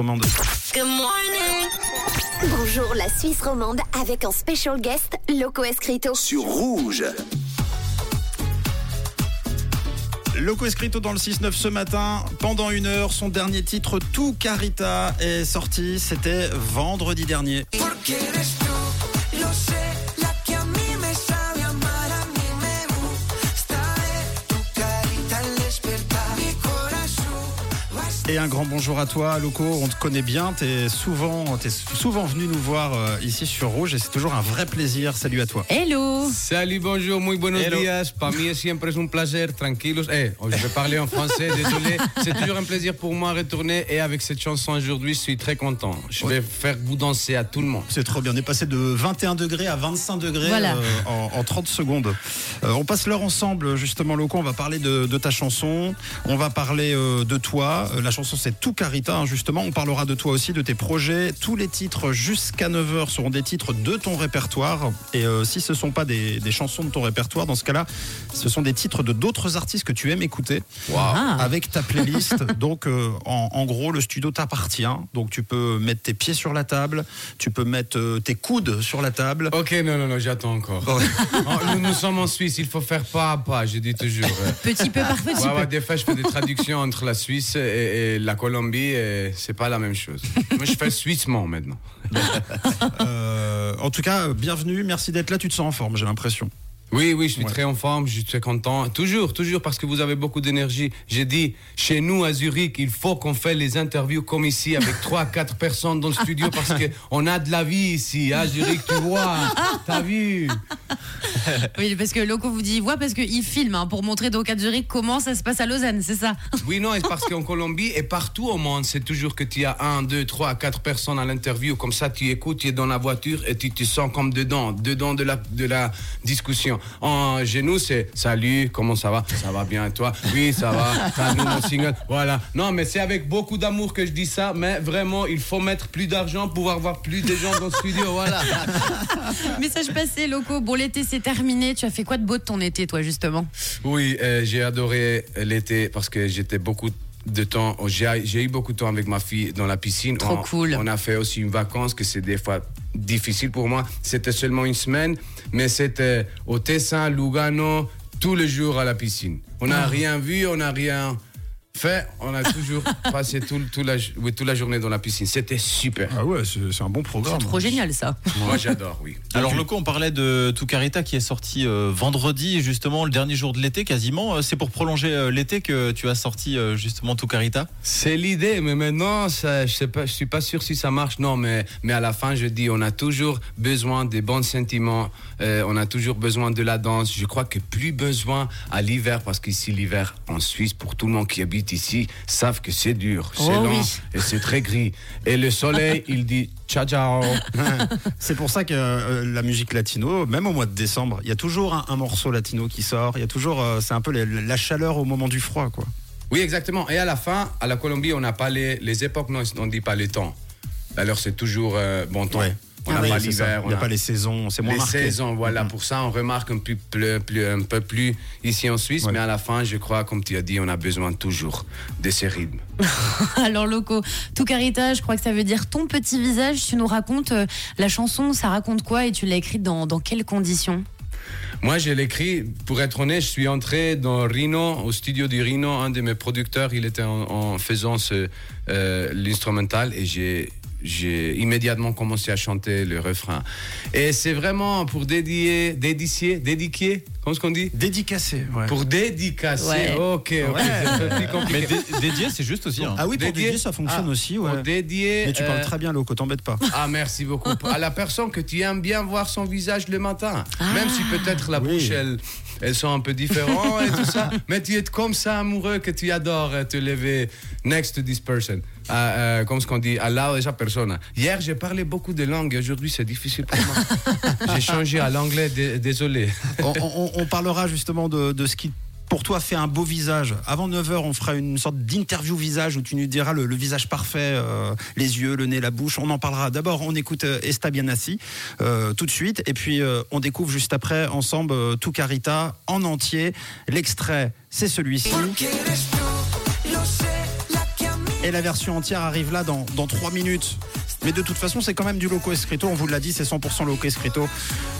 romande. Good morning. Bonjour la Suisse romande avec en special guest Loco Escrito. sur Rouge. Loco Escrito dans le 6-9 ce matin. Pendant une heure, son dernier titre, Tout Carita, est sorti. C'était vendredi dernier. Porque Et un grand bonjour à toi, Loco. On te connaît bien. T'es souvent, t'es souvent venu nous voir euh, ici sur Rouge et c'est toujours un vrai plaisir. Salut à toi. Hello Salut, bonjour, muy buenos Hello. días. Para mí es siempre es un placer, tranquilos. Eh, oh, je vais parler en français, désolé. C'est toujours un plaisir pour moi de retourner et avec cette chanson aujourd'hui, je suis très content. Je vais faire vous danser à tout le monde. C'est trop bien. On est passé de 21 degrés à 25 degrés Voilà. euh, en, en 30 secondes. Euh, on passe l'heure ensemble, justement, Loco. On va parler de, de ta chanson. On va parler euh, de toi. Euh, la chanson, c'est Tout Carita, hein, justement. On parlera de toi aussi, de tes projets. Tous les titres jusqu'à 9h seront des titres de ton répertoire. Et euh, si ce ne sont pas des, des chansons de ton répertoire, dans ce cas-là, ce sont des titres de d'autres artistes que tu aimes écouter Ah. avec ta playlist. Donc, euh, en, en gros, le studio t'appartient. Donc, tu peux mettre tes pieds sur la table, tu peux mettre euh, tes coudes sur la table. Ok, non, non, non, j'attends encore. Oh. Nous, nous sommes en Suisse, il faut faire pas à pas, je dis toujours. Petit peu par petit Ouais, ouais, peu. des fois, je fais des traductions entre la Suisse et, et la Colombie et c'est pas la même chose. Moi, je fais suissement maintenant. Euh, en tout cas, bienvenue, merci d'être là. Tu te sens en forme, j'ai l'impression. Oui, oui, je suis Ouais. très en forme, je suis très content. Toujours, toujours, parce que vous avez beaucoup d'énergie. J'ai dit, chez nous à Zurich, il faut qu'on fait les interviews comme ici, avec trois, quatre personnes dans le studio, parce qu'on a de la vie ici, à Zurich, tu vois. T'as vu? Oui, parce que Loco vous dit il voit parce qu'il filme hein, pour montrer donc à Zurich comment ça se passe à Lausanne, c'est ça Oui, non, et parce qu'en Colombie et partout au monde, c'est toujours que tu as un, deux, trois, quatre personnes à l'interview. Comme ça, tu écoutes, tu es dans la voiture et tu te sens comme dedans, dedans de la, de la discussion. En, chez nous, c'est salut, comment ça va? Ça va bien, toi? Oui, ça va. T'as mon single? Voilà. Non, mais c'est avec beaucoup d'amour que je dis ça, mais vraiment, il faut mettre plus d'argent pour pouvoir voir plus de gens dans le studio. Voilà. Message passé, Loco. Bon, l'été c'est terminé. Tu as fait quoi de beau de ton été, toi, justement? Oui, euh, j'ai adoré l'été parce que j'étais beaucoup de temps, j'ai eu beaucoup de temps avec ma fille dans la piscine. Trop on, cool. On a fait aussi une vacance que c'est des fois difficile pour moi. C'était seulement une semaine, mais c'était au Tessin, Lugano, tous les jours à la piscine. On n'a Ah. rien vu, on n'a rien fait. On a toujours passé tout, tout la, oui, toute la journée dans la piscine. C'était super. Ah ouais, c'est c'est un bon programme. Trop génial, ça. Moi, j'adore, oui. Alors Loco, on parlait de Tucarita qui est sorti euh, vendredi, justement le dernier jour de l'été quasiment. Euh, C'est pour prolonger euh, l'été que tu as sorti euh, justement Tucarita. C'est l'idée, mais maintenant, ça, je je suis pas sûr si ça marche. Non, mais, mais à la fin, je dis, on a toujours besoin des bons sentiments. euh, on a toujours besoin de la danse. Je crois que plus besoin à l'hiver, parce qu'ici, l'hiver en Suisse, pour tout le monde qui habite ici, savent que c'est dur, c'est Oh long oui. et c'est très gris. Et le soleil, il dit ciao ciao. C'est pour ça que euh, la musique latino, même au mois de décembre, il y a toujours un, un morceau latino qui sort. Il y a toujours, euh, c'est un peu la chaleur au moment du froid, quoi. Oui, exactement. Et à la fin, à la Colombie, on n'a pas les, les époques, non, on ne dit pas les temps. Alors, c'est toujours euh, bon temps. Ouais. On Ah n'a oui, pas l'hiver. On pas les saisons, c'est moins les marqué. saisons, voilà. Pour ça, on remarque un peu plus, plus- un peu plus ici en Suisse, Ouais. mais à la fin, je crois, comme tu as dit, on a besoin toujours de ces rythmes. Alors, Loco, tout carita, je crois que ça veut dire ton petit visage. Tu nous racontes euh, la chanson, ça raconte quoi et tu l'as écrite dans, dans quelles conditions? Moi, je l'écris, pour être honnête, je suis entré dans Rhino, au studio du Rhino. Un de mes producteurs, il était en, en faisant ce, euh, l'instrumental et j'ai. J'ai immédiatement commencé à chanter le refrain. Et c'est vraiment pour dédier, dédicier, dédiquer, comment est-ce qu'on dit Dédicacé, ouais. Pour dédicacer. Ouais. Ok, c'est plus compliqué. Mais dé- dédié, c'est juste aussi. hein. Ah oui, pour Dédié- dédier, ça fonctionne Ah, aussi, Pour ouais. dédier. Mais tu parles euh, très bien, Loco, t'embête pas. Ah, merci beaucoup. À la personne que tu aimes bien voir son visage le matin. Même si peut-être la Oui. bouche, elle, elles sont un peu différentes et tout ça. Mais tu es comme ça amoureux que tu adores euh, te lever next to this person. Ah, euh, comme ce qu'on dit, à lado de esa persona. Hier, j'ai parlé beaucoup de langues. Aujourd'hui, c'est difficile pour moi. j'ai changé à l'anglais, dé- désolé. on, on- on parlera justement de, de ce qui pour toi fait un beau visage. Avant 9h, on fera une sorte d'interview visage où tu nous diras le, le visage parfait, euh, les yeux, le nez, la bouche. On en parlera. D'abord, on écoute euh, Estabianassi euh, tout de suite. Et puis, euh, on découvre juste après, ensemble, tout Carita en entier. L'extrait, c'est celui-ci. Et la version entière arrive là dans, dans 3 minutes. Mais de toute façon, c'est quand même du Loco Escrito. On vous l'a dit, c'est 100% Loco Escrito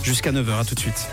jusqu'à 9h. À tout de suite.